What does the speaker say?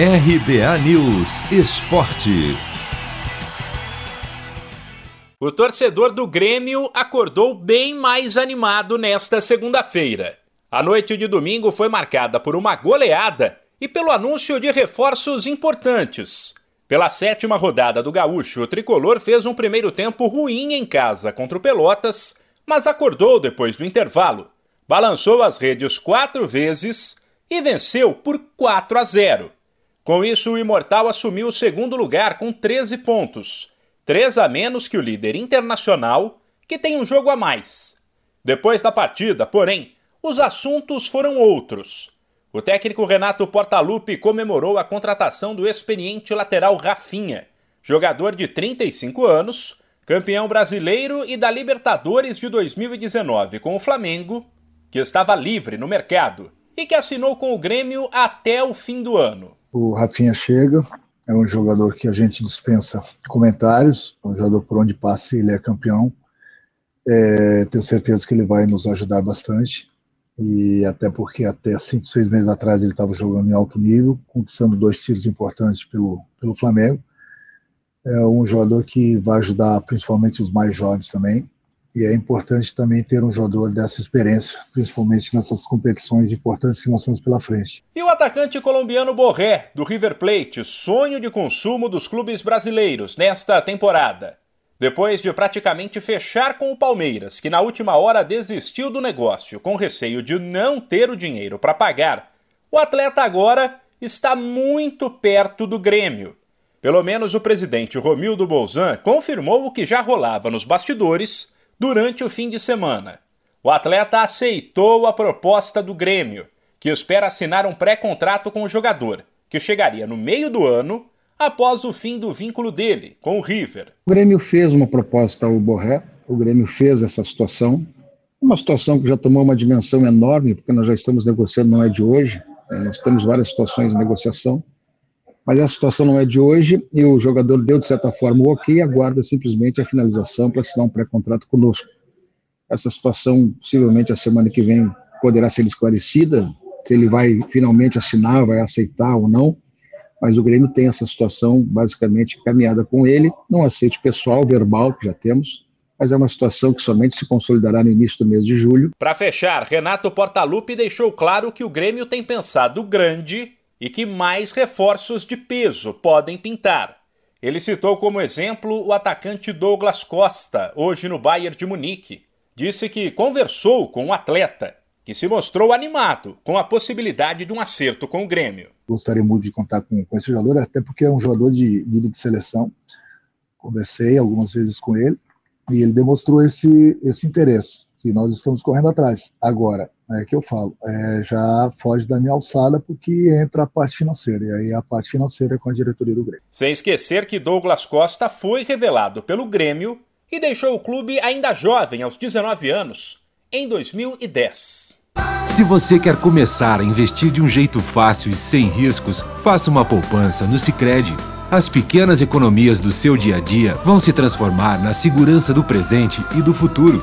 RBA News Esporte. O torcedor do Grêmio acordou bem mais animado nesta segunda-feira. A noite de domingo foi marcada por uma goleada e pelo anúncio de reforços importantes. Pela sétima rodada do Gaúcho, o tricolor fez um primeiro tempo ruim em casa contra o Pelotas, mas acordou depois do intervalo, balançou as redes quatro vezes e venceu por 4 a 0. Com isso, o Imortal assumiu o segundo lugar com 13 pontos, 3 a menos que o líder internacional, que tem um jogo a mais. Depois da partida, porém, os assuntos foram outros. O técnico Renato Portaluppi comemorou a contratação do experiente lateral Rafinha, jogador de 35 anos, campeão brasileiro e da Libertadores de 2019 com o Flamengo, que estava livre no mercado e que assinou com o Grêmio até o fim do ano. O Rafinha chega, é um jogador que a gente dispensa comentários, é um jogador por onde passa ele é campeão. É, tenho certeza que ele vai nos ajudar bastante, e até porque até cinco, seis meses atrás ele estava jogando em alto nível, conquistando dois títulos importantes pelo, pelo Flamengo. É um jogador que vai ajudar principalmente os mais jovens também, e é importante também ter um jogador dessa experiência, principalmente nessas competições importantes que nós temos pela frente. E o atacante colombiano Borré, do River Plate, sonho de consumo dos clubes brasileiros nesta temporada. Depois de praticamente fechar com o Palmeiras, que na última hora desistiu do negócio com receio de não ter o dinheiro para pagar, o atleta agora está muito perto do Grêmio. Pelo menos o presidente Romildo Bolzan confirmou o que já rolava nos bastidores durante o fim de semana. O atleta aceitou a proposta do Grêmio, que espera assinar um pré-contrato com o jogador, que chegaria no meio do ano, após o fim do vínculo dele com o River. O Grêmio fez uma proposta ao Borré, o Grêmio fez essa situação, uma situação que já tomou uma dimensão enorme, porque nós já estamos negociando, não é de hoje, é, nós temos várias situações de negociação, mas essa situação não é de hoje e o jogador deu, de certa forma, o ok e aguarda simplesmente a finalização para assinar um pré-contrato conosco. Essa situação, possivelmente, a semana que vem poderá ser esclarecida, se ele vai finalmente assinar, vai aceitar ou não, mas o Grêmio tem essa situação basicamente caminhada com ele, não aceite pessoal, verbal, que já temos, mas é uma situação que somente se consolidará no início do mês de julho. Para fechar, Renato Portaluppi deixou claro que o Grêmio tem pensado grande e que mais reforços de peso podem pintar. Ele citou como exemplo o atacante Douglas Costa, hoje no Bayern de Munique. Disse que conversou com o um atleta, que se mostrou animado com a possibilidade de um acerto com o Grêmio. Gostaria muito de contar com, com esse jogador, até porque é um jogador de vida de seleção. Conversei algumas vezes com ele e ele demonstrou esse, esse interesse que nós estamos correndo atrás. Agora, é que eu falo, é, já foge da minha alçada porque entra a parte financeira, e aí a parte financeira é com a diretoria do Grêmio. Sem esquecer que Douglas Costa foi revelado pelo Grêmio e deixou o clube ainda jovem, aos 19 anos, em 2010. Se você quer começar a investir de um jeito fácil e sem riscos, faça uma poupança no Sicredi. As pequenas economias do seu dia a dia vão se transformar na segurança do presente e do futuro.